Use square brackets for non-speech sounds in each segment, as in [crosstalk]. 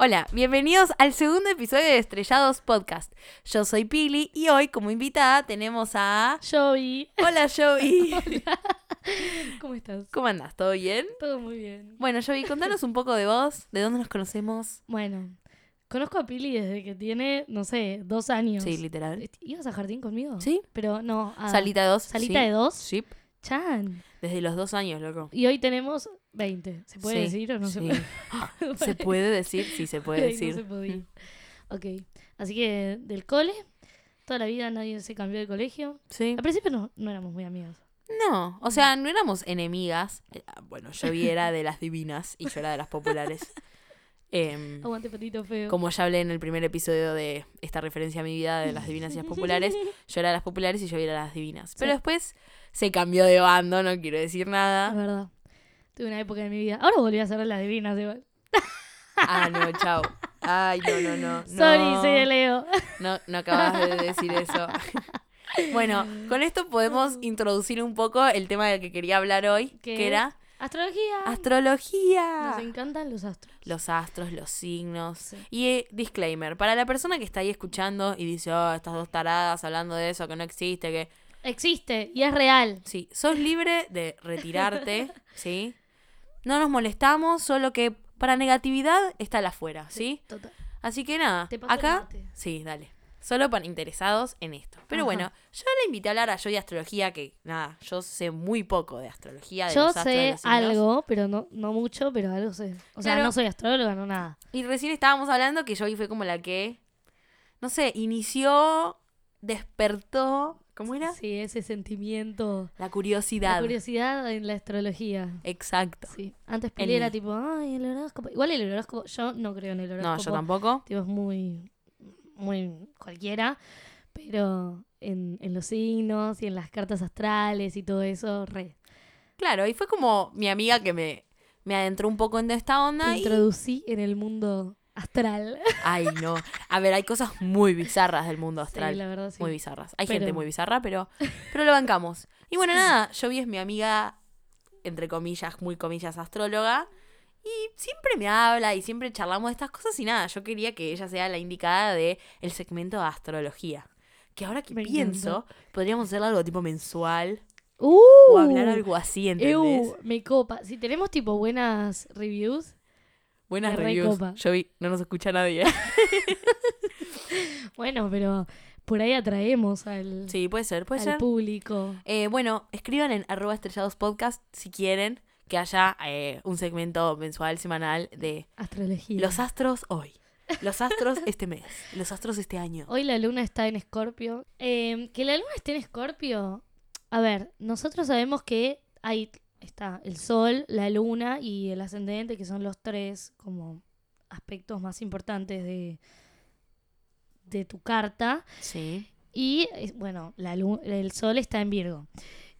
Hola, bienvenidos al segundo episodio de Estrellados Podcast. Yo soy Pili y hoy como invitada tenemos a... Joey. Hola Joey. [laughs] ¿Cómo estás? ¿Cómo andás? ¿Todo bien? Todo muy bien. Bueno Joey, contanos un poco de vos, de dónde nos conocemos. Bueno, conozco a Pili desde que tiene, no sé, dos años. Sí, literal. ¿Ibas a jardín conmigo? ¿Sí? Pero no. a- Salita de dos. Salita sí. de dos. Sí, Chan. desde los dos años, loco. Y hoy tenemos 20. ¿Se puede Sí, decir o no se puede? [laughs] [laughs] ¿Se puede decir? Sí, se puede [laughs] Ay, decir. No se podía. Ok. Así que del cole, toda la vida nadie se cambió de colegio. Sí. Al principio no, no éramos muy amigas. No, o sea, no éramos enemigas. Eh, ah, Bueno, Joey era de las divinas y yo era de las populares. Em, Aguante patito feo. como ya hablé en el primer episodio de esta referencia a mi vida de las divinas y las populares, yo era de las populares y yo era de las divinas. Pero Sí. después se cambió de bando, no quiero decir Es nada. verdad. Tuve una época de mi vida. Ahora volví a ser la divina, igual. Ah, no, chao. Ay, no, no, no. Sorry, no, soy de Leo. No, no acabas de decir eso. [laughs] Bueno, con esto podemos introducir un poco el tema del que quería hablar hoy, que era Astrología. astrología. Nos encantan los astros. Los astros, los signos. Sí. Y eh, disclaimer, para la persona que está ahí escuchando y dice, oh, estas dos taradas hablando de eso, que no existe, que... Existe y es real. Sí, sos libre de retirarte, ¿sí? No nos molestamos, solo que para negatividad está la afuera, ¿sí? Total. Así que nada, Te paso el acá... mate. Sí, dale. Solo para interesados en esto. Pero Ajá. bueno, yo la invité a hablar a yo de astrología, que nada, yo sé muy poco de astrología. De Yo los astros, de sé los algo, pero no, no mucho, pero algo sé. O sea, Claro. no soy astróloga, no nada. Y recién estábamos hablando que Joey fue como la que, no sé, inició, despertó, ¿cómo era? Sí, ese sentimiento. La curiosidad. La curiosidad en la astrología. Exacto. Sí. Antes Pili era tipo, ay, el horóscopo. Igual el horóscopo, yo no creo en el horóscopo. No, yo tampoco. Tipo, es muy, muy cualquiera. Pero en, en los signos y en las cartas astrales y todo eso, re. Claro, y fue como mi amiga que me, me adentró un poco en esta Te onda. y- introducí en el mundo astral. Ay, no. A ver, hay cosas muy bizarras del mundo astral. Sí, la verdad sí. Muy bizarras. Hay Pero- gente muy bizarra, pero, pero lo bancamos. Y bueno, nada, Joey es mi amiga, entre comillas, muy comillas, astróloga. Y siempre me habla y siempre charlamos de estas cosas y nada, yo quería que ella sea la indicada de el segmento de astrología. Que ahora que Me pienso, podríamos hacer algo tipo mensual ¡Uh! o hablar algo así, ¿entendés? ¡Eu! Me copa. Si tenemos tipo buenas reviews, Buenas me reviews. recopa. Joey, no nos escucha nadie. [laughs] bueno, pero por ahí atraemos al, sí, puede ser, puede al ser. público. Eh, bueno, escriban en arroba estrellados podcast si quieren que haya eh, un segmento mensual, semanal de Astrología. los astros hoy. Los astros este mes. Los astros este año. Hoy la luna está en Escorpio. Eh, que la luna esté en Escorpio. A ver, nosotros sabemos que ahí está el sol, la luna y el ascendente, que son los tres como aspectos más importantes de, de tu carta. Sí. Y eh, bueno, la lu- el sol está en Virgo.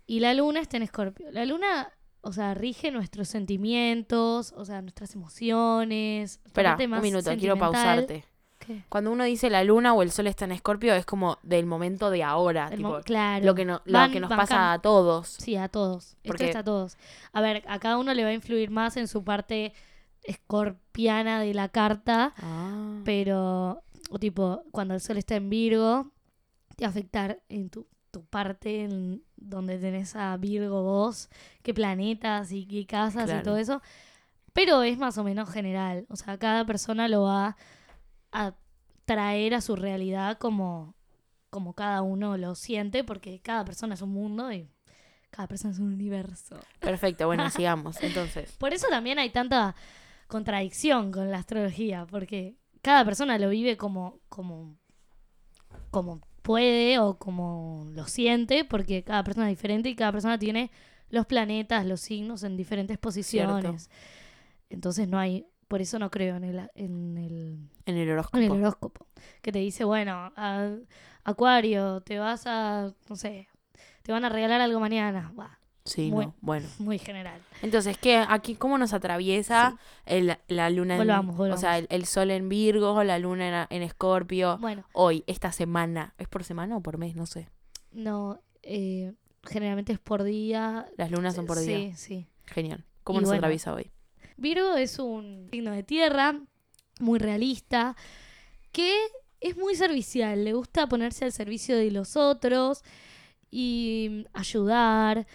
Y la luna está en Escorpio. La luna, o sea, rige nuestros sentimientos, o sea, nuestras emociones. Espera, un minuto, quiero pausarte. Cuando uno dice la luna o el sol está en escorpio, es como del momento de ahora. El tipo, mo- claro. lo que, no- lo Van- que nos pasa a todos. Sí, a todos. Porque- Esto es a todos. A ver, a cada uno le va a influir más en su parte escorpiana de la carta, Ah. pero, o tipo, cuando el sol está en Virgo, te va a afectar en tu, tu parte en donde tenés a Virgo vos, qué planetas y qué casas Claro. y todo eso. Pero es más o menos general. O sea, cada persona lo va a traer a su realidad como, como cada uno lo siente, porque cada persona es un mundo y cada persona es un universo. Perfecto, bueno, [laughs] sigamos. Entonces, Por eso también hay tanta contradicción con la astrología, porque cada persona lo vive como, como, como puede o como lo siente, porque cada persona es diferente y cada persona tiene los planetas, los signos en diferentes posiciones. Entonces no hay, por eso no creo en el, en el, en el horóscopo. en el horóscopo, que te dice, bueno, a- Acuario, te vas a, no sé, te van a regalar algo mañana. Buah, Sí, Muy- no, bueno. muy general. Entonces, ¿qué? Aquí, ¿cómo nos atraviesa el- la luna en... Volvamos, O volvamos. sea, el, el sol en Virgo, la luna en, Escorpio. Bueno, Hoy, esta semana. ¿Es por semana o por mes? No sé. no, eh, generalmente es por día. Las lunas son por día. Sí, sí. Genial. ¿Cómo Y nos bueno. atraviesa hoy? Virgo es un signo de tierra muy realista, que es muy servicial, le gusta ponerse al servicio de los otros y ayudar,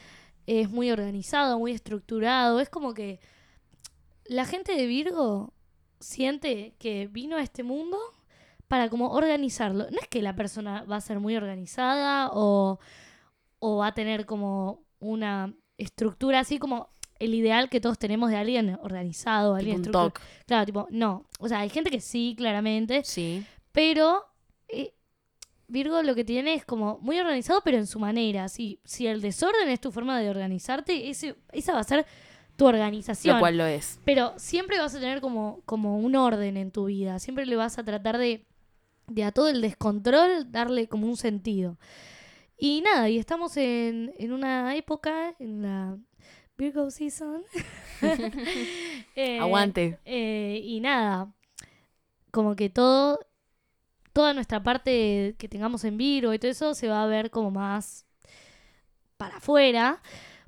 es muy organizado, muy estructurado, es como que la gente de Virgo siente que vino a este mundo para como organizarlo. No es que la persona va a ser muy organizada o, o va a tener como una estructura así como el ideal que todos tenemos de alguien organizado, alguien Tipo un. Claro, tipo, no. O sea, hay gente que sí, claramente, Sí. pero eh, Virgo lo que tiene es como muy organizado, pero en su manera. Si, si el desorden es tu forma de organizarte, ese, esa va a ser tu organización. Lo cual lo es. Pero siempre vas a tener como, como un orden en tu vida. Siempre le vas a tratar de, de a todo el descontrol darle como un sentido. Y nada, y estamos en, en una época, en la Virgo Season. [laughs] [laughs] Eh, Aguante. eh, y nada, como que todo, toda nuestra parte que tengamos en Virgo y todo eso se va a ver como más para afuera,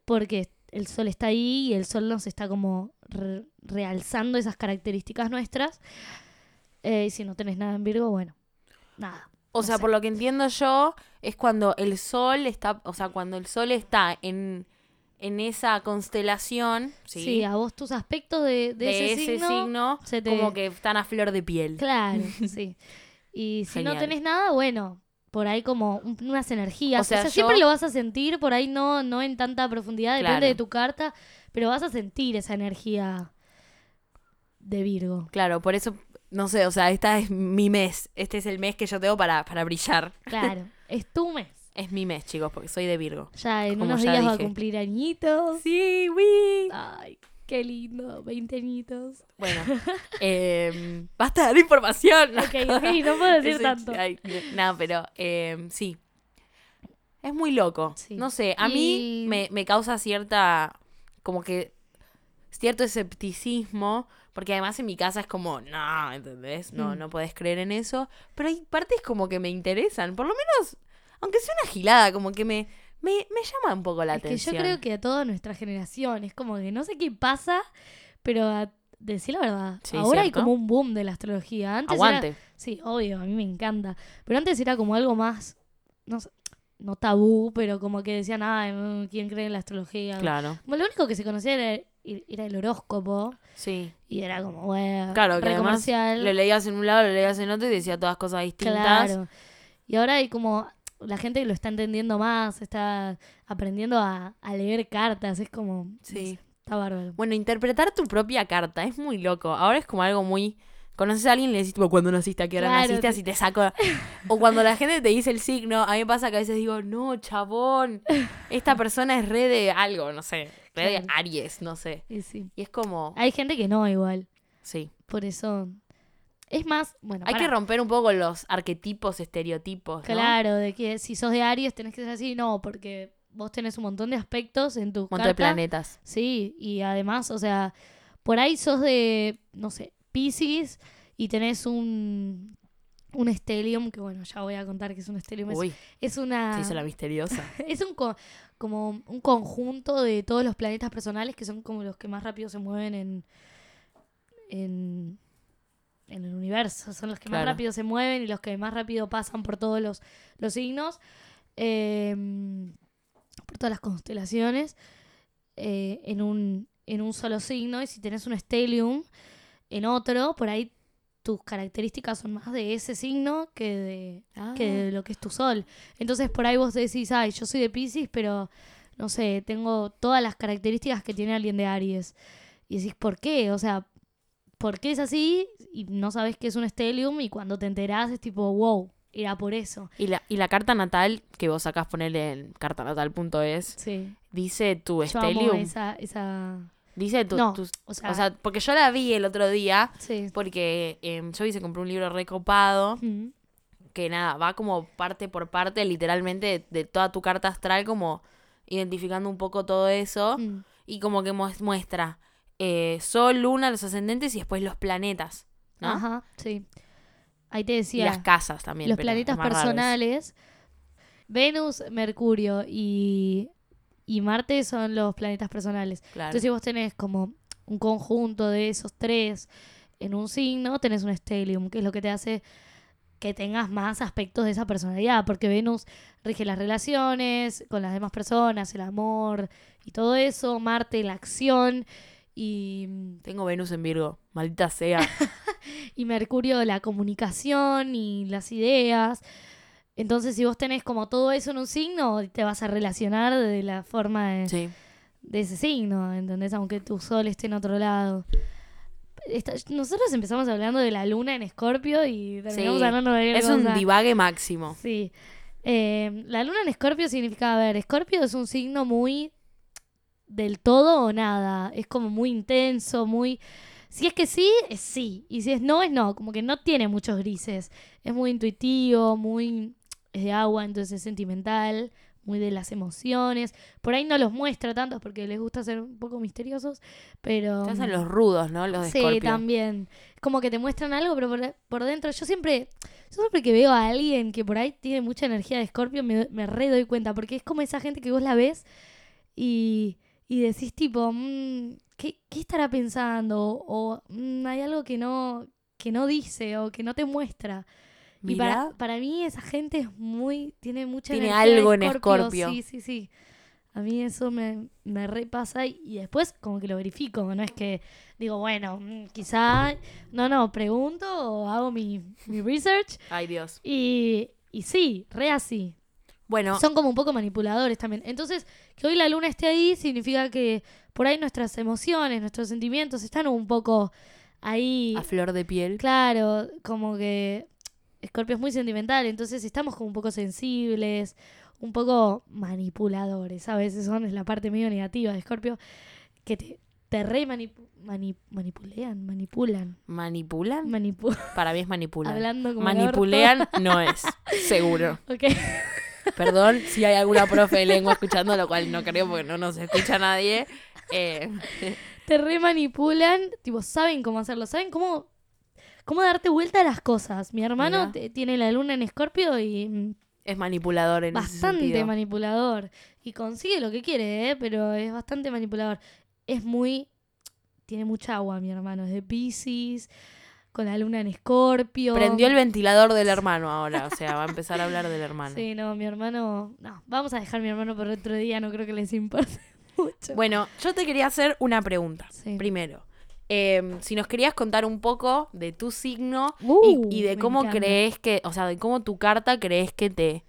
porque el sol está ahí y el sol nos está como re- realzando esas características nuestras. Eh, y si no tenés nada en Virgo, bueno, nada. O No sea, sé. por lo que entiendo yo, es cuando el sol está, o sea, cuando el sol está en, en esa constelación, Sí, ¿sí? a vos tus aspectos de, de de ese, ese signo, signo, se te- como que están a flor de piel. Claro, [laughs] sí. Y si no tenés nada, bueno, por ahí como un- unas energías. O sea, yo- siempre lo vas a sentir, por ahí no, no en tanta profundidad, depende Claro. de tu carta, pero vas a sentir esa energía de Virgo. Claro, por eso, no sé, o sea, esta es mi mes. Este es el mes que yo tengo para, para brillar. Claro, [laughs] es tu mes. Es mi mes, chicos, porque soy de Virgo. Ya en unos ya días va a cumplir añitos. Sí, oui. Ay, qué lindo, 20 añitos. Bueno, [laughs] eh, basta de dar información. Ok, ok, no puedo [laughs] decir tanto. ay, no, pero eh, sí. Es muy loco. Sí. No sé, a mí me, me causa cierta, como que, cierto escepticismo, porque además en mi casa es como, no, ¿entendés? No, Mm. no puedes creer en eso. Pero hay partes como que me interesan, por lo menos, aunque sea una gilada, como que me, me, me llama un poco la es que atención. yo creo que a toda nuestra generación es como que no sé qué pasa, pero a decir la verdad, Sí, ahora hay como un boom de la astrología. Antes era- Aguante. sí, obvio, a mí me encanta. Pero antes era como algo más, no sé, no tabú, pero como que decían, mm, ¿quién cree en la astrología? Claro, Como lo único que se conocía era, era el horóscopo sí. y era como, bueno, Claro, que además comercial. lo leías en un lado, lo leías en otro y decía todas cosas distintas. Claro. Y ahora hay como la gente lo está entendiendo más, está aprendiendo a, a leer cartas, es como, no Sí. sé, está bárbaro. Bueno, interpretar tu propia carta es muy loco. Ahora es como algo muy. Conoces a alguien y le decís, tipo, cuando naciste, a qué hora Claro, naciste, te- así te saco. [laughs] o cuando la gente te dice el signo, a mí me pasa que a veces digo, no, chabón, esta [laughs] persona es re de algo, no sé, re de. Aries, no sé. Y sí. Y es como, Hay gente que no igual, sí. por eso. Es más, bueno, Hay que romper un poco los arquetipos, estereotipos, ¿no? Claro, de que si sos de Aries tenés que ser así, no, porque vos tenés un montón de aspectos en tu Un montón de planetas. Sí, y además, o sea, por ahí sos de, no sé, Pisces y tenés un un stellium, que bueno, ya voy a contar que es un stellium, es, Uy, es una se hizo la misteriosa. [laughs] es un co- como un conjunto de todos los planetas personales que son como los que más rápido se mueven en en, en el universo, son los que más Claro. rápido se mueven y los que más rápido pasan por todos los, los signos, eh, por todas las constelaciones, eh, en, un, en un solo signo. Y si tenés un stellium en otro, por ahí tus características son más de ese signo que de, que Ah. de lo que es tu sol. Entonces por ahí vos decís, ay, yo soy de Pisces, pero no sé, tengo todas las características que tiene alguien de Aries. Y decís, ¿por qué? O sea, ¿por qué es así? Y no sabes qué es un stellium y cuando te enterás es tipo, wow, era por eso. Y la, y la carta natal que vos sacás ponerle en cartanatal.es Sí. dice tu Yo amo stellium. esa, esa... Dice tu, No, tus- o sea, o sea, porque yo la vi el otro día sí. porque em, yo hice compré un libro recopado Mm, que nada, va como parte por parte literalmente de, de toda tu carta astral como identificando un poco todo eso mm. y como que mues- muestra eh, Sol, Luna, los ascendentes y después los planetas, ¿no? Ajá, sí. Ahí te Y decía... las casas también. los pero planetas personales, Venus, Mercurio y, y Marte son los planetas personales. Claro. Entonces, si vos tenés como un conjunto de esos tres en un signo tenés un stellium, que es lo que te hace que tengas más aspectos de esa personalidad, porque Venus rige las relaciones con las demás personas, el amor y todo eso, Marte la acción y, Tengo Venus en Virgo, maldita sea. [laughs] y Mercurio la comunicación y las ideas. Entonces, si vos tenés como todo eso en un signo, te vas a relacionar de la forma de, sí. de ese signo, ¿entendés? Aunque tu sol esté en otro lado. Nosotros empezamos hablando de la luna en Escorpio y terminamos Sí. hablando de Es un divague máximo. Sí. Eh, la luna en Escorpio significa, a ver, Escorpio es un signo muy del todo o nada. Es como muy intenso, muy... Si es que sí, es sí. Y si es no, es no. Como que no tiene muchos grises. Es muy intuitivo, muy... Es de agua, entonces es sentimental, muy de las emociones. Por ahí no los muestra tantos porque les gusta ser un poco misteriosos, pero... Hacen los rudos, ¿no? Los de Sí, Scorpio. también. Como que te muestran algo, pero por, por dentro. Yo siempre, yo siempre que veo a alguien que por ahí tiene mucha energía de Scorpio, me, me re doy cuenta. Porque es como esa gente que vos la ves y, y decís, tipo, mm, ¿qué, qué estará pensando? O "Mm, hay algo que no, que no dice o que no te muestra. Y Mirá, para, para mí esa gente es muy, tiene mucha Tiene algo en Escorpio. Sí, sí, sí. A mí eso me, me repasa y, y después como que lo verifico. No es que digo, bueno, mm, quizá, no, no, pregunto o hago mi, mi research Ay, Dios. y, y sí, re así. Bueno, Son como un poco manipuladores también. Entonces, que hoy la luna esté ahí significa que por ahí nuestras emociones, nuestros sentimientos están un poco ahí. a flor de piel. Claro, como que Scorpio es muy sentimental, entonces estamos como un poco sensibles, un poco manipuladores. A veces son es la parte medio negativa de Scorpio, que te, te re manipu- mani- manipulean, manipulan. ¿Manipulan? Manipu Para mí es manipulan. [laughs] hablando como Manipulean no es, seguro. [laughs] Ok. Perdón si hay alguna profe de lengua escuchando, lo cual no creo porque no nos escucha nadie. Eh, [laughs] te re manipulan, tipo, saben cómo hacerlo, saben cómo, cómo darte vuelta a las cosas. Mi hermano te- tiene la luna en Escorpio y mm, es manipulador en bastante manipulador. Y consigue lo que quiere, ¿eh? pero es bastante manipulador. Es muy. Tiene mucha agua, mi hermano. Es de Pisces, con la luna en Escorpio. Prendió el ventilador del hermano ahora, o sea, va a empezar a hablar del hermano. Sí, no, mi hermano. No, vamos a dejar a mi hermano por otro día, no creo que les importe [laughs] mucho. Bueno, yo te quería hacer una pregunta. Sí. Primero, eh, si nos querías contar un poco de tu signo Uh, y, y de cómo encanta. crees que, o sea, de cómo tu carta crees que te,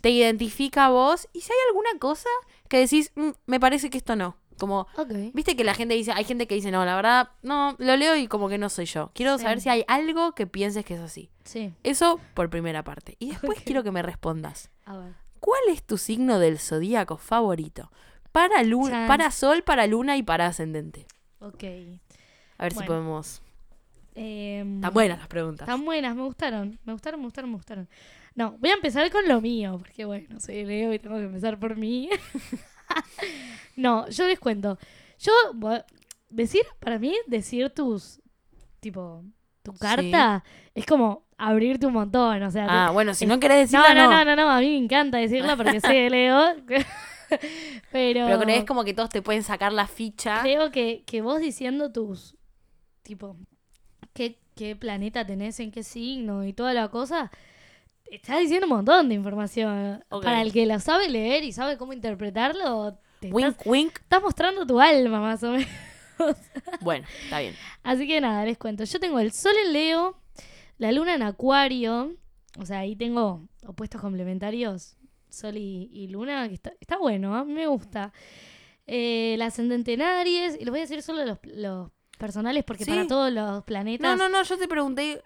te identifica a vos y si hay alguna cosa que decís, "Mm, me parece que esto no. Como, viste que la gente dice, hay gente que dice, no, la verdad, no, lo leo y como que no soy yo. Quiero Sí. saber si hay algo que pienses que es así. Sí, Eso por primera parte. Y después [laughs] quiero que me respondas. a ver. ¿Cuál es tu signo del zodíaco favorito? Para, luna, para sol, para luna y para ascendente. Ok. A ver si podemos. Em, Están buenas las preguntas. Están buenas, me gustaron, me gustaron, me gustaron, me gustaron. No, voy a empezar con lo mío, porque bueno, soy Leo y tengo que empezar por mí. [laughs] [laughs] no, yo les cuento. Yo, decir, para mí, decir tus, tipo, tu carta es como abrirte un montón, o sea... Ah, bueno, si es- no querés decirla, no, no. no, no, no, a mí me encanta decirla porque de [laughs] Leo. [laughs] Pero, Pero crees como que todos te pueden sacar la ficha. creo que, que vos diciendo tus, tipo, qué, qué planeta tenés, en qué signo y toda la cosa, estás diciendo un montón de información. Para el que la sabe leer y sabe cómo interpretarlo, te Wink, estás, wink. estás mostrando tu alma más o menos. [laughs] Bueno, está bien. Así que nada, les cuento. Yo tengo el sol en Leo, la luna en Acuario, o sea, ahí tengo opuestos complementarios, sol y, y luna, que está, está bueno, a mí me gusta. Eh, la ascendente en Aries, y los voy a decir solo los, los personales porque Sí. para todos los planetas... No, no, no, yo te pregunté.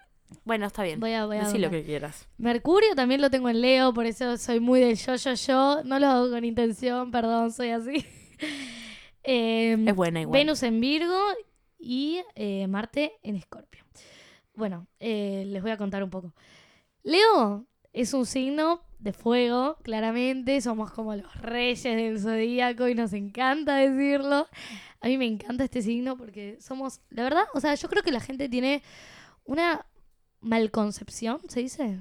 Bueno, está bien. Voy a, voy a Decí lo que quieras. Mercurio también lo tengo en Leo, por eso soy muy del yo, yo, yo. No lo hago con intención, perdón, soy así. [laughs] Em, Es buena igual. Venus en Virgo y eh, Marte en Escorpio. Bueno, eh, les voy a contar un poco. Leo es un signo de fuego, claramente. Somos como los reyes del zodíaco y nos encanta decirlo. A mí me encanta este signo porque somos, la verdad, o sea, yo creo que la gente tiene una malconcepción, ¿se dice?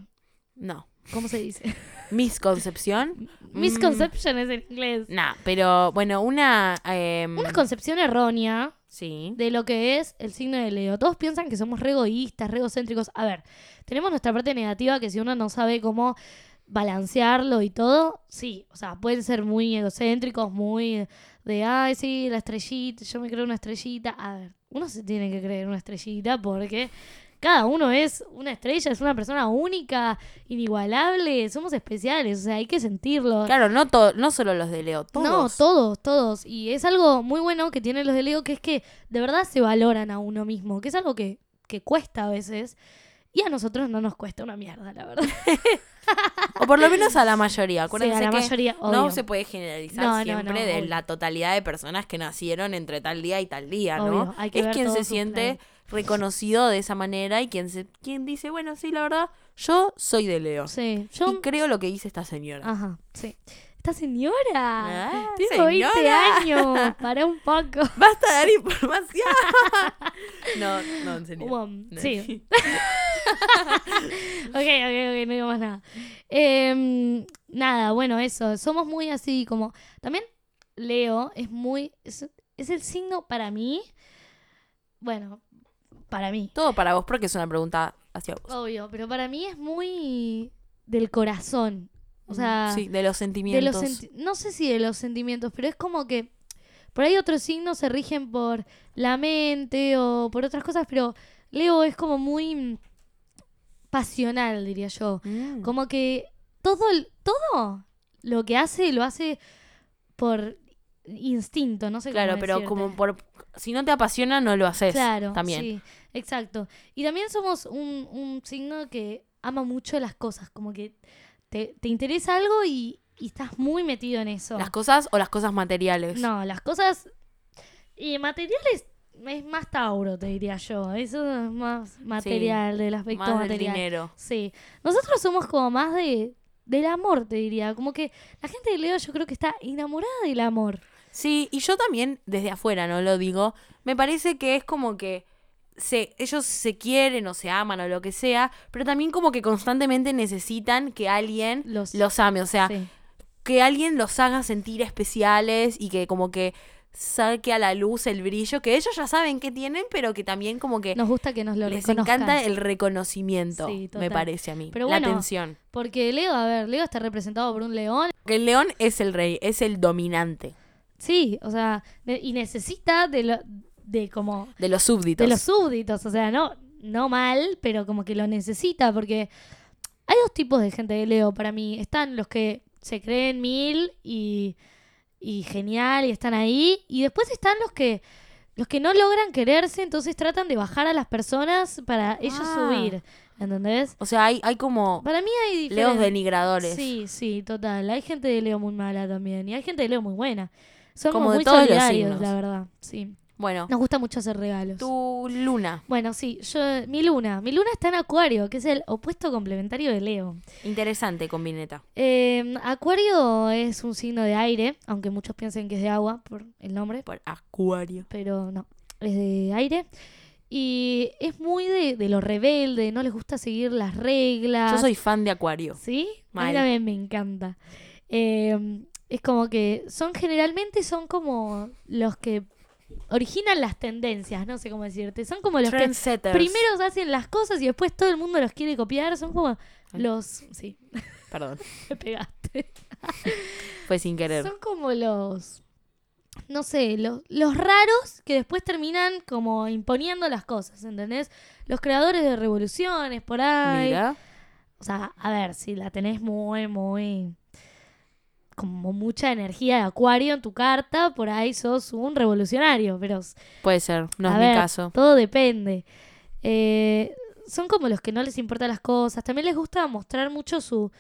No. ¿Cómo se dice? [laughs] Misconcepción. Misconception es en inglés. Nah, pero bueno, una. em, Una concepción errónea sí. de lo que es el signo de Leo. Todos piensan que somos re egoístas, re egocéntricos. A ver, tenemos nuestra parte negativa que si uno no sabe cómo balancearlo y todo, sí, o sea, pueden ser muy egocéntricos, muy de, ay, sí, la estrellita, yo me creo una estrellita. A ver, uno se tiene que creer una estrellita porque cada uno es una estrella, es una persona única, inigualable, somos especiales, o sea, hay que sentirlo. Claro, no, to- no solo los de Leo, todos. No, todos, todos. Y es algo muy bueno que tienen los de Leo, que es que de verdad se valoran a uno mismo, que es algo que, que cuesta a veces. Y a nosotros no nos cuesta una mierda, la verdad. [laughs] O por lo menos a la mayoría. Sí, Acuérdense a la que mayoría, no obvio. se puede generalizar No, siempre no, de obvio. la totalidad de personas que nacieron entre tal día y tal día, ¿no? Obvio, hay que es ver quien se siente plan. Reconocido de esa manera y quien, se, quien dice, bueno, sí, la verdad, yo soy de Leo. Sí, yo... Y creo lo que dice esta señora. Ajá, sí. Esta señora. Ah, Tengo 20 señora. años. Para un poco. [laughs] Basta de dar información. [laughs] no, no, en serio. Um, No. sí. [laughs] ok, ok, ok, no digo más nada. Em, nada, bueno, eso. Somos muy así como. También Leo es muy. Es, es el signo para mí. Bueno, para mí. Todo para vos, porque es una pregunta hacia vos. Obvio, pero para mí es muy del corazón. O sea, sí, de los de sentimientos. los senti- no sé si de los sentimientos, pero es como que por ahí otros signos se rigen por la mente o por otras cosas, pero Leo es como muy pasional, diría yo. Mm. Como que todo, todo lo que hace lo hace por instinto, no sé Claro, cómo pero decirte. como por si no te apasiona, no lo haces. Claro, También. sí, exacto. Y también somos un, un signo que ama mucho las cosas, como que te, te interesa algo y, y estás muy metido en eso. Las cosas o las cosas materiales. No, las cosas y materiales es más Tauro, te diría yo. Eso es más material, del aspecto Más del material. dinero. Sí. Nosotros somos como más de del amor, te diría. Como que la gente de Leo yo creo que está enamorada del amor. Sí, y yo también, desde afuera, no lo digo, me parece que es como que se, ellos se quieren o se aman o lo que sea, pero también como que constantemente necesitan que alguien Los, los ame, o sea, sí. que alguien los haga sentir especiales y que como que saque a la luz el brillo, que ellos ya saben que tienen, pero que también como que Nos gusta que nos lo les reconozcan. encanta el reconocimiento, Sí, me parece a mí, Pero la atención. Porque Leo, a ver, Leo está representado por un león. Que el león es el rey, es el dominante Sí, o sea, de- y necesita de lo, de como de los súbditos. de los súbditos, o sea, no, no mal, pero como que lo necesita, porque hay dos tipos de gente de Leo para mí. Están los que se creen mil y, y genial y están ahí, y después están los que los que no logran quererse, entonces tratan de bajar a las personas para ellos Ah. subir, ¿entendés? O sea, hay, hay como Para mí hay leos denigradores. Sí, sí, total. Hay gente de Leo muy mala también, y hay gente de Leo muy buena. Como de muy todos los signos. la verdad. Sí. Bueno, Nos gusta mucho hacer regalos. tu luna. Bueno, sí, yo, mi luna. Mi luna está en Acuario, que es el opuesto complementario de Leo. Interesante combineta. Eh, Acuario es un signo de aire, aunque muchos piensen que es de agua por el nombre, Por acuario. pero no, es de aire. Y es muy de, de lo rebelde, no les gusta seguir las reglas. Yo soy fan de acuario. ¿Sí? A mí también me encanta. Eh, es como que son generalmente son como los que originan las tendencias, no sé cómo decirte. Son como los que Trendsetters. primero hacen las cosas y después todo el mundo los quiere copiar. Son como los... Sí, [laughs] Perdón, me pegaste. [laughs] fue sin querer. Son como los... No sé, los, los raros que después terminan como imponiendo las cosas, ¿entendés? Los creadores de revoluciones por ahí. Mira. O sea, a ver, si la tenés muy, muy. Como mucha energía de acuario en tu carta, por ahí sos un revolucionario, pero Puede ser, no es ver, mi caso. todo depende. Eh, son como los que no les importan las cosas. También les gusta mostrar mucho su,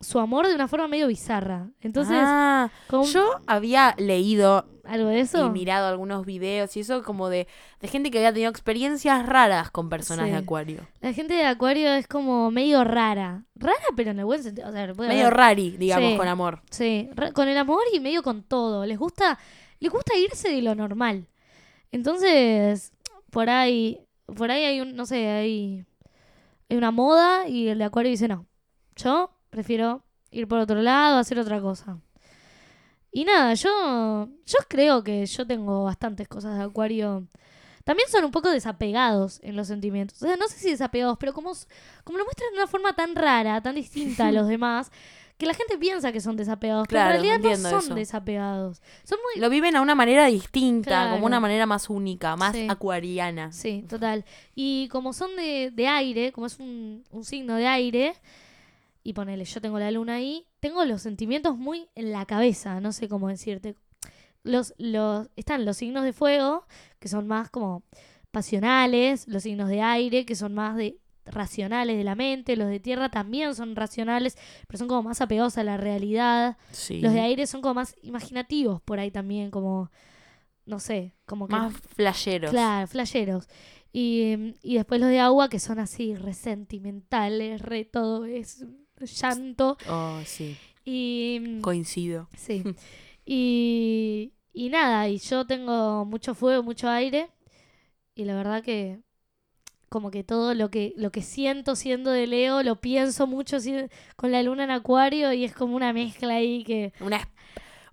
su amor de una forma medio bizarra. Entonces, Ah, con yo había leído algo de eso. y mirado algunos videos y eso como de, de gente que había tenido experiencias raras con personas Sí. de acuario. La gente de acuario es como medio rara. Rara, pero en el buen sentido. O sea, Medio haber- rari, digamos, Sí. con amor. Sí, con el amor y medio con todo. Les gusta, les gusta irse de lo normal. Entonces, por ahí, por ahí hay un, no sé, hay, hay una moda y el de Acuario dice, no, yo prefiero ir por otro lado, hacer otra cosa. Y nada, yo, yo creo que yo tengo bastantes cosas de Acuario. También son un poco desapegados en los sentimientos. O sea, no sé si desapegados, pero como, como lo muestran de una forma tan rara, tan distinta a los [laughs] demás, que la gente piensa que son desapegados. Claro, pero en realidad no son eso. desapegados. Son muy... Lo viven a una manera distinta, Claro. como una manera más única, más Sí. acuariana. Sí, total. Y como son de, de aire, como es un, un signo de aire, y ponele, yo tengo la luna ahí, tengo los sentimientos muy en la cabeza, no sé cómo decirte. Los, los, están los signos de fuego, que son más como pasionales, los signos de aire, que son más de racionales de la mente, los de tierra también son racionales, pero son como más apegados a la realidad. Sí. Los de aire son como más imaginativos por ahí también, como, no sé, como que... Más flasheros. Claro, flasheros. Y, y después los de agua que son así, resentimentales, re todo es llanto. Oh, sí. Y mm, Coincido. sí. [laughs] Y, y nada, y yo tengo mucho fuego, mucho aire. Y la verdad que como que todo lo que, lo que siento siendo de Leo, lo pienso mucho con la luna en acuario y es como una mezcla ahí que... Una,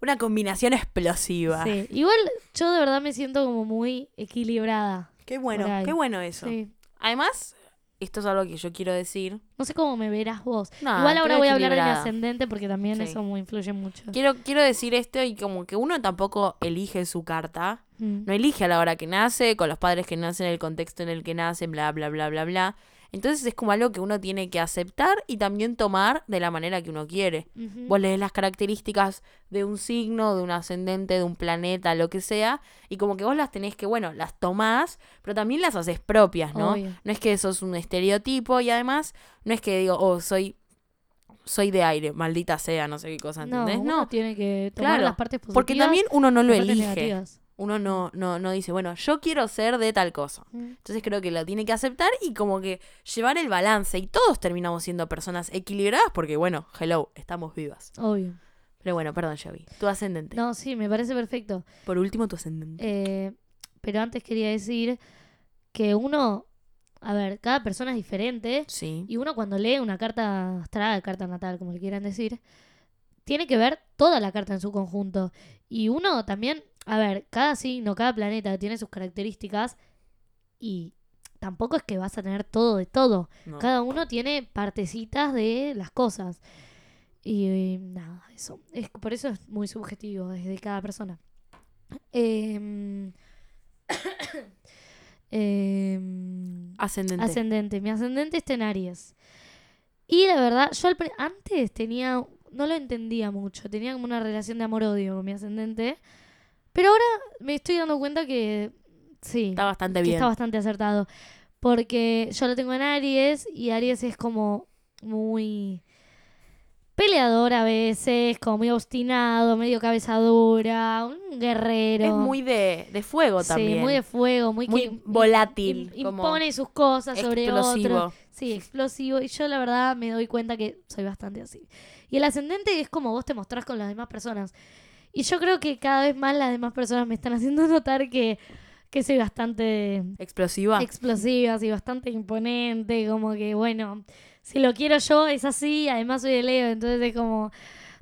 una combinación explosiva. Sí. Igual yo de verdad me siento como muy equilibrada. Qué bueno, qué bueno eso. Sí. Además, esto es algo que yo quiero decir. No sé cómo me verás vos. No, Igual ahora voy a hablar de mi ascendente porque también Sí. eso me influye mucho. Quiero, quiero decir esto y como que uno tampoco elige su carta. Mm. No elige a la hora que nace, con los padres que nacen, el contexto en el que nacen, bla, bla, bla, bla, bla. Entonces es como algo que uno tiene que aceptar y también tomar de la manera que uno quiere. Vos lees las características de un signo, de un ascendente, de un planeta, lo que sea, y como que vos las tenés que, bueno, las tomás, pero también las haces propias, ¿no? Obvio. No es que sos un estereotipo y además no es que digo, oh, soy soy de aire, maldita sea, no sé qué cosa, No, ¿entendés? uno No, tiene que tomar claro, las partes positivas. porque también uno no lo elige. negativas. Uno no, no, no dice, bueno, yo quiero ser de tal cosa. Mm. Entonces creo que lo tiene que aceptar y como que llevar el balance. Y todos terminamos siendo personas equilibradas porque, bueno, hello, estamos vivas. Obvio. Pero bueno, perdón, Javi. Tu ascendente. No, sí, me parece perfecto. Por último, tu ascendente. Eh, pero antes quería decir que uno, a ver, cada persona es diferente sí. y uno cuando lee una carta astral, carta natal, como le quieran decir, tiene que ver toda la carta en su conjunto. Y uno también, a ver, cada signo, cada planeta tiene sus características y tampoco es que vas a tener todo de todo. No. Cada uno tiene partecitas de las cosas. Y, eh, nada, eso. Es, por eso es muy subjetivo desde cada persona. Em, [coughs] em, Ascendente. ascendente. Mi ascendente está en Aries. Y la verdad, yo al antes tenía. No lo entendía mucho. Tenía como una relación de amor-odio con mi ascendente. Pero ahora me estoy dando cuenta que. Sí Está bastante bien. está bastante acertado. Porque yo lo tengo en Aries y Aries es como muy peleador a veces, como muy obstinado, medio cabeza dura, un guerrero. Es muy de, de fuego Sí, también. muy de fuego, muy, Muy que volátil, im- como impone sus cosas sobre explosivo. otros. Sí, explosivo. Y yo la verdad me doy cuenta que soy bastante así. Y el ascendente es como vos te mostrás con las demás personas. Y yo creo que cada vez más las demás personas me están haciendo [laughs] notar que, que soy bastante Explosiva. explosiva, y bastante imponente, como que bueno, si lo quiero yo es así, además soy de Leo, entonces es como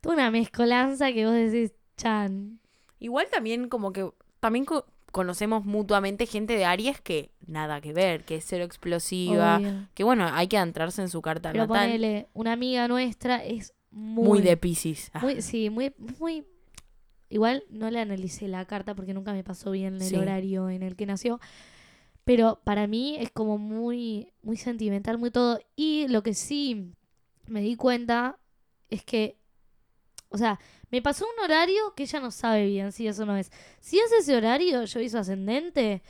toda una mezcolanza que vos decís, chan. Igual también como que también co- conocemos mutuamente gente de Aries que nada que ver, que es cero explosiva, obvio. que bueno, hay que adentrarse en su carta Pero natal. ponele, una amiga nuestra es muy, muy, de Pisces. Ah, muy- sí, muy, muy igual no le analicé la carta porque nunca me pasó bien el Sí. horario en el que nació. Pero para mí es como muy, muy sentimental, muy todo. Y lo que sí me di cuenta es que, o sea, me pasó un horario que ella no sabe bien si eso no es. Si es ese horario, yo su ascendente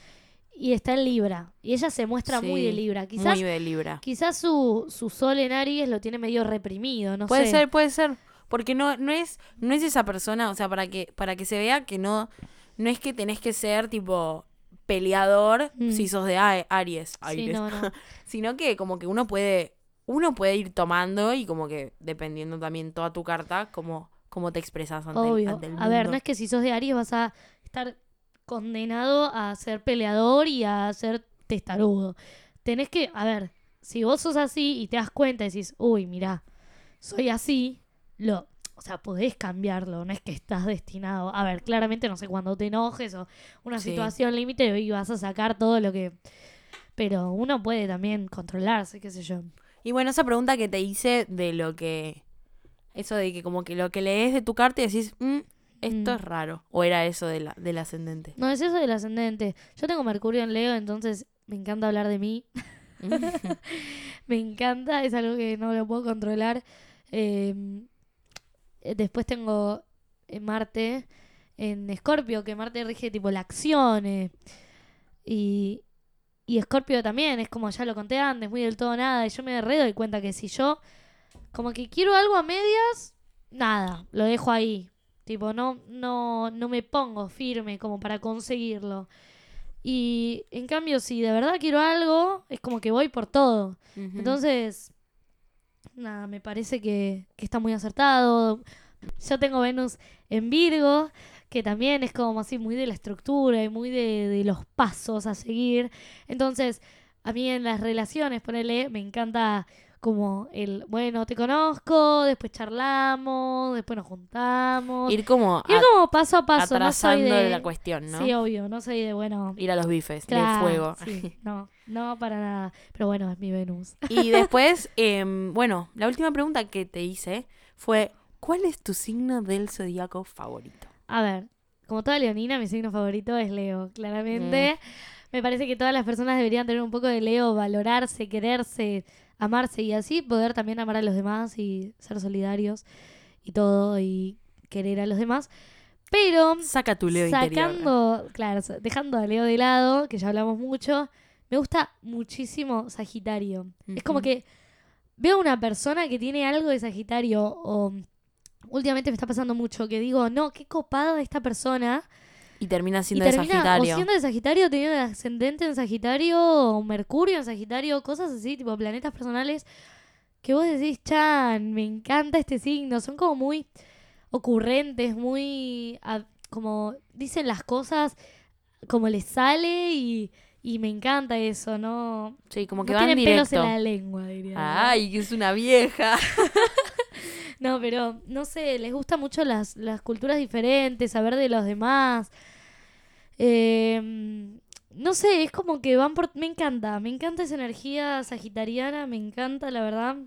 y está en Libra. Y ella se muestra muy de Libra. Quizás, muy de Libra. quizás su, su sol en Aries lo tiene medio reprimido, no puede sé. ser, puede ser. Porque no, no es, no es esa persona, o sea, para que, para que se vea que no, no es que tenés que ser tipo peleador Mm. si sos de A- Aries, Sí, Aries. no, no. [laughs] sino que como que uno puede, uno puede ir tomando y como que dependiendo también toda tu carta, como, como te expresas ante, el- Obvio. ante el A ver, mundo. no es que si sos de Aries vas a estar condenado a ser peleador y a ser testarudo. Tenés que, a ver, si vos sos así y te das cuenta y decís, uy, mirá, soy así, lo, o sea, podés cambiarlo, no es que estás destinado. A ver, claramente no sé cuándo te enojes o una Sí. situación límite y vas a sacar todo lo que. Pero uno puede también controlarse, qué sé yo. Y bueno, esa pregunta que te hice de lo que. Eso de que como que lo que lees de tu carta y decís, "Mm, esto Mm. es raro. O era eso de la, del ascendente. No, es eso del ascendente. Yo tengo Mercurio en Leo, entonces me encanta hablar de mí. [laughs] me encanta, es algo que no lo puedo controlar. Eh, después tengo eh, Marte en Escorpio, que Marte rige tipo la acción. eh, y, y Escorpio también, es como ya lo conté antes, muy del todo nada. Y yo me re doy cuenta que si yo como que quiero algo a medias, nada, lo dejo ahí. Tipo, no, no, no me pongo firme como para conseguirlo. Y en cambio, si de verdad quiero algo, es como que voy por todo. Entonces, nada, me parece que, que está muy acertado. Yo tengo Venus en Virgo, que también es como así muy de la estructura y muy de, de los pasos a seguir. Entonces, a mí en las relaciones, ponele, me encanta como el, bueno, te conozco, después charlamos, después nos juntamos. Ir, Ir como, a- como paso a paso, no soy atrasando de... la cuestión, ¿no? Sí, obvio, no soy de, bueno, Ir a los bifes claro, de fuego. sí, [laughs] no, no para nada. Pero bueno, es mi Venus. Y [laughs] después, em, bueno, la última pregunta que te hice fue, ¿cuál es tu signo del zodíaco favorito? A ver, como toda leonina, mi signo favorito es Leo, claramente. Me parece que todas las personas deberían tener un poco de Leo, valorarse, quererse, amarse y así poder también amar a los demás y ser solidarios y todo y querer a los demás. Pero Saca tu Leo interior. sacando, claro, dejando a Leo de lado, que ya hablamos mucho, me gusta muchísimo Sagitario. Es como que veo una persona que tiene algo de Sagitario o últimamente me está pasando mucho que digo, no, qué copado esta persona. Y termina Y siendo de termina o Sagitario. siendo de Sagitario, teniendo el ascendente en Sagitario, o Mercurio en Sagitario, cosas así, tipo planetas personales, que vos decís, Chan, me encanta este signo. Son como muy ocurrentes, muy. como dicen las cosas como les sale y, y me encanta eso, ¿no? Sí, como que no van tienen pelos directo. en la lengua, diría. Ay, que es una vieja. [laughs] No, pero no sé, les gusta mucho las, las culturas diferentes, saber de los demás. Eh, no sé, es como que van por... Me encanta, me encanta esa energía sagitariana, me encanta, la verdad.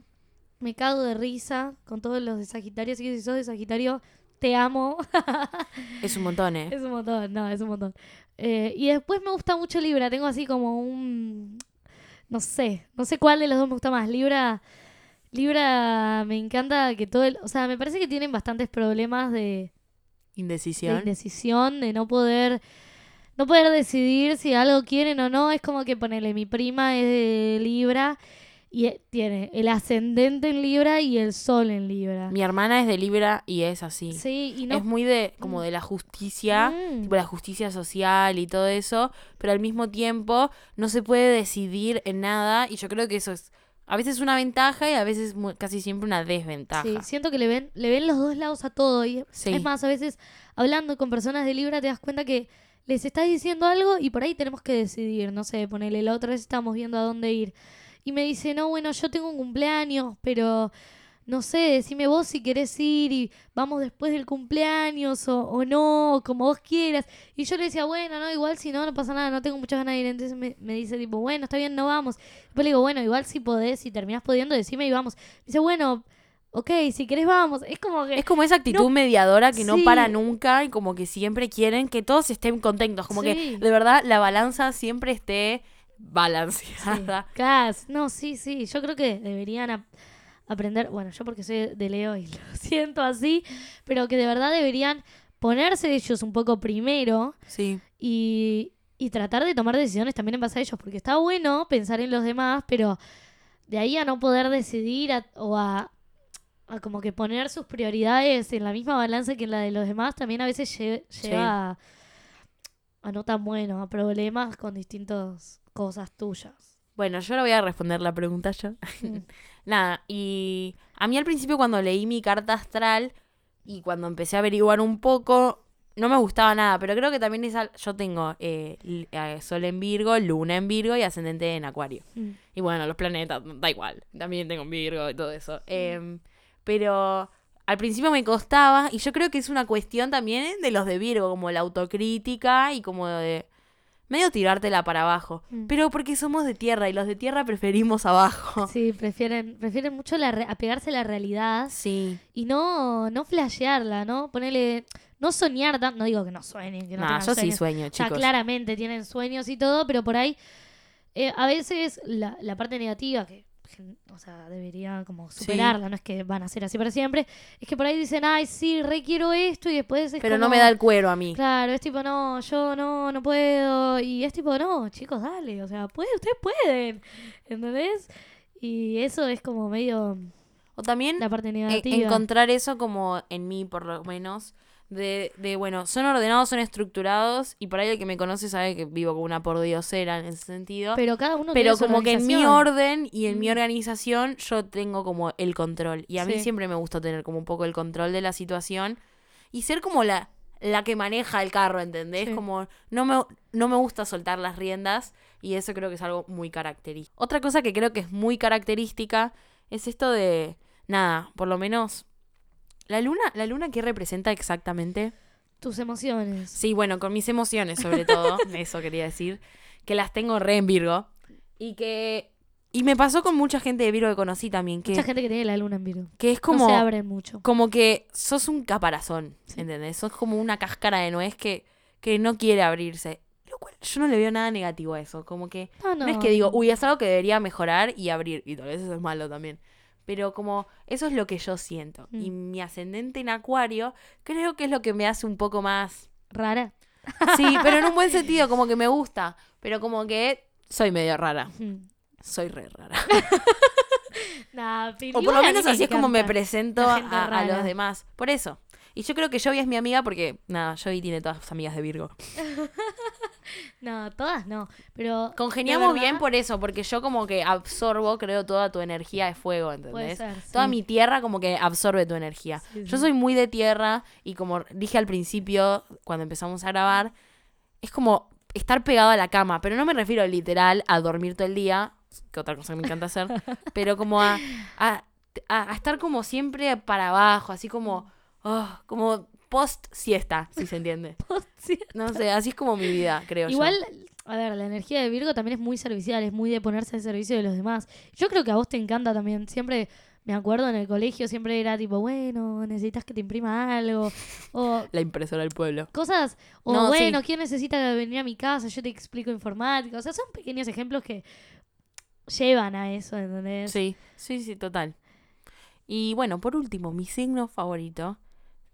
Me cago de risa con todos los de Sagitario, así que si sos de Sagitario, te amo. [laughs] Es un montón, ¿eh? es un montón, no, es un montón. Eh, y después me gusta mucho Libra, tengo así como un... No sé, no sé cuál de los dos me gusta más. Libra... Libra me encanta que todo el... O sea, me parece que tienen bastantes problemas de, de Indecisión. indecisión, de no poder... No poder decidir si algo quieren o no. Es como que ponele, mi prima es de Libra y eh, tiene el ascendente en Libra y el sol en Libra. Mi hermana es de Libra y es así. Sí, y no... Es muy de, como de la justicia, Mm. tipo la justicia social y todo eso, pero al mismo tiempo no se puede decidir en nada y yo creo que eso es a veces una ventaja y a veces casi siempre una desventaja. Sí, siento que le ven, le ven los dos lados a todo. Y Sí. es más, a veces hablando con personas de Libra te das cuenta que les estás diciendo algo y por ahí tenemos que decidir. No sé, ponele, la otra vez estábamos viendo a dónde ir. Y me dice, no, bueno, yo tengo un cumpleaños, pero no sé, decime vos si querés ir y vamos después del cumpleaños o, o no, o como vos quieras. Y yo le decía, bueno, no, igual si no, no pasa nada, no tengo muchas ganas de ir. Entonces me, me dice, tipo, bueno, está bien, no vamos. Después le digo, bueno, igual si podés, si terminás pudiendo, decime y vamos. Me dice, bueno, ok, si querés vamos. Es como que... Es como esa actitud mediadora que no Sí. para nunca y como que siempre quieren que todos estén contentos, como Sí. que de verdad la balanza siempre esté balanceada. Claro, no, sí, sí. Yo creo que deberían aprender, bueno, yo porque soy de Leo y [laughs] lo siento así, pero que de verdad deberían ponerse ellos un poco primero Sí. y, y tratar de tomar decisiones también en base a ellos, porque está bueno pensar en los demás, pero de ahí a no poder decidir a- o a, a como que poner sus prioridades en la misma balanza que en la de los demás, también a veces lle- Sí. lleva a, a no tan bueno, a problemas con distintas cosas tuyas. Bueno, yo ahora voy a responder la pregunta yo. Mm. [laughs] Nada, y a mí al principio cuando leí mi carta astral y cuando empecé a averiguar un poco, no me gustaba nada, pero creo que también es al- yo tengo eh, eh, Sol en Virgo, Luna en Virgo y Ascendente en Acuario. Mm. Y bueno, los planetas, da igual, también tengo Virgo y todo eso. Em, Pero al principio me costaba y yo creo que es una cuestión también de los de Virgo, como la autocrítica y como de medio tirártela para abajo. Mm. Pero porque somos de tierra y los de tierra preferimos abajo. Sí, prefieren, prefieren mucho la re- apegarse a la realidad Sí. y no, no flashearla, ¿no? Ponerle, no soñar tanto, no digo que no sueñen, que no Nah, yo sí sueño, chicos. claramente tienen sueños y todo, pero por ahí eh, a veces la, la parte negativa que o sea, debería como superarla, no es que van a ser así para siempre, es que por ahí dicen, ay, sí, requiero esto y después es Pero no me da el cuero a mí. Claro, es tipo, no, yo no, no puedo. Y es tipo, no, chicos, dale. O sea, puede, ustedes pueden. ¿Entendés? Y eso es como medio O también la parte e- negativa. encontrar eso como en mí, por lo menos. De, de, bueno, son ordenados, son estructurados. Y por ahí el que me conoce sabe que vivo como una pordiosera en ese sentido. Pero cada uno Pero tiene su como que en mi orden y en mi Mm. organización yo tengo como el control. Y a mí siempre me gusta tener como un poco el control de la situación y ser como la, la que maneja el carro, ¿entendés? Sí. Como no me, no me gusta soltar las riendas y eso creo que es algo muy característico. Otra cosa que creo que es muy característica es esto de, nada, por lo menos... La luna, la luna qué representa exactamente? Tus emociones. Sí, bueno, con mis emociones sobre todo, [laughs] eso quería decir, que las tengo re en Virgo y que y me pasó con mucha gente de Virgo que conocí también, que, Mucha gente que tiene la luna en Virgo. que es No como se abren mucho. como que sos un caparazón, Sí. ¿entendés? Sos como una cáscara de nuez que que no quiere abrirse. Lo cual yo no le veo nada negativo a eso, como que No, no, no. es que digo, uy, es algo que debería mejorar y abrir, y tal vez eso es malo también. Pero como eso es lo que yo siento. Mm. Y mi ascendente en Acuario creo que es lo que me hace un poco más Rara. Sí, pero en un buen [laughs] sentido, como que me gusta. Pero como que soy medio rara. Mm. Soy re rara. [laughs] Nah, O por lo menos me así es como me presento a, los demás. Por eso. Y yo creo que Jovi es mi amiga porque, nada, Jovi tiene todas sus amigas de Virgo. [laughs] No, todas no. Pero. Congeniamos bien por eso, porque yo como que absorbo, creo, toda tu energía de fuego, ¿entendés? ser. Toda sí. mi tierra como que absorbe tu energía. Sí, Yo soy muy de tierra y como dije al principio, cuando empezamos a grabar, es como estar pegado a la cama, pero no me refiero literal a dormir todo el día, que otra cosa que me encanta hacer, [laughs] pero como a, a, a- a estar como siempre para abajo, así como, oh, como post siesta, si se entiende. [laughs] Sí. No sé, así es como mi vida, creo Igual, yo. a ver, la energía de Virgo también es muy servicial, es muy de ponerse al servicio de los demás. Yo creo que a vos te encanta también. Siempre, me acuerdo en el colegio, siempre era tipo, bueno, necesitas que te imprima algo. [laughs] O La impresora del pueblo. cosas, o No, sí. bueno, ¿quién necesita venir a mi casa? Yo te explico informática. O sea, son pequeños ejemplos que llevan a eso, ¿entendés? Sí, sí, sí, total. Y bueno, por último, mi signo favorito,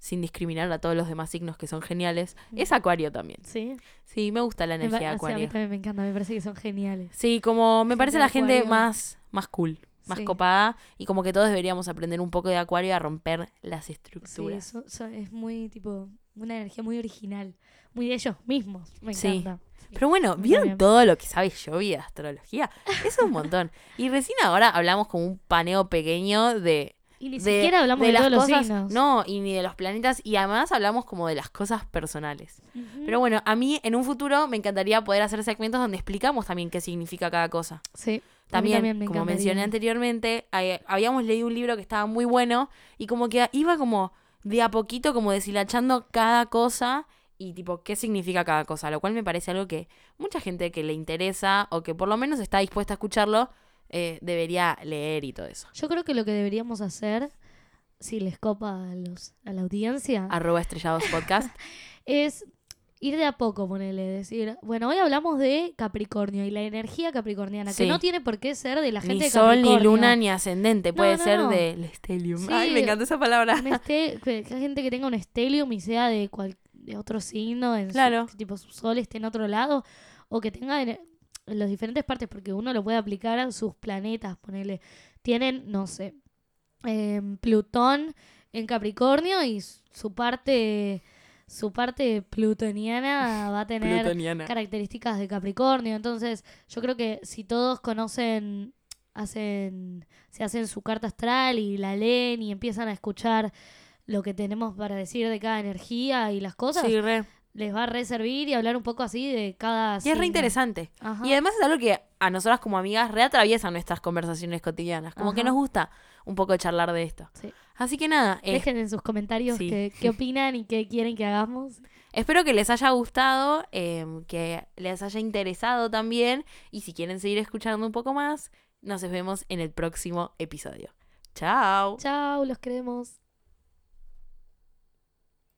sin discriminar a todos los demás signos que son geniales, Mm. es Acuario también. Sí. Sí, me gusta la energía de o sea, a mí Acuario. también me encanta, me parece que son geniales. Sí, como me parece la gente Acuario. más, más cool, más Sí. copada y como que todos deberíamos aprender un poco de Acuario a romper las Sí, estructuras. so- so- es muy tipo una energía muy original, muy de ellos mismos. Me Sí. encanta. Sí. Pero bueno, ¿vieron todo lo que sabe Jovi de astrología? Eso es un montón. y recién ahora hablamos como un paneo pequeño de Y ni de- siquiera hablamos de, las todos los cosas, signos. No, y ni de los planetas, y además hablamos como de las cosas personales. Pero bueno, a mí en un futuro me encantaría poder hacer segmentos donde explicamos también qué significa cada cosa. Sí. También, me como encantaría. mencioné anteriormente, habíamos leído un libro que estaba muy bueno y como que iba como de a poquito como deshilachando cada cosa y tipo qué significa cada cosa, lo cual me parece algo que mucha gente que le interesa o que por lo menos está dispuesta a escucharlo eh, debería leer y todo eso. Yo creo que lo que deberíamos hacer, si les copa a, los, a la audiencia, Arroba estrellados podcast. [laughs] es ir de a poco, ponerle, decir, bueno, hoy hablamos de Capricornio y la energía capricorniana, Sí. que no tiene por qué ser de la gente ni sol, ni Capricornio. luna, ni ascendente. No, Puede no, ser no. del stellium. Sí. Ay, me encanta esa palabra. Este- que, gente que tenga un estelium y sea de, cual, de otro signo, en Claro. tipo su sol esté en otro lado, o que tenga en, las diferentes partes, porque uno lo puede aplicar a sus planetas, ponerle, tienen, no sé, em, Plutón en Capricornio y su parte, su parte plutoniana [laughs] va a tener Plutoniana. características de Capricornio. Entonces, yo creo que si todos conocen, hacen, se hacen su carta astral y la leen y empiezan a escuchar lo que tenemos para decir de cada energía y las cosas, Sí. Les va a reservir y hablar un poco así de cada Y es re interesante. Ajá. Y además es algo que a nosotras como amigas reatraviesa nuestras conversaciones cotidianas. Como que nos gusta un poco charlar de esto. Sí. Así que nada, eh, Dejen en sus comentarios sí. qué, qué opinan y qué quieren que hagamos. espero que les haya gustado, em, que les haya interesado también. Y si quieren seguir escuchando un poco más, nos vemos en el próximo episodio. Chao. Chao, los queremos.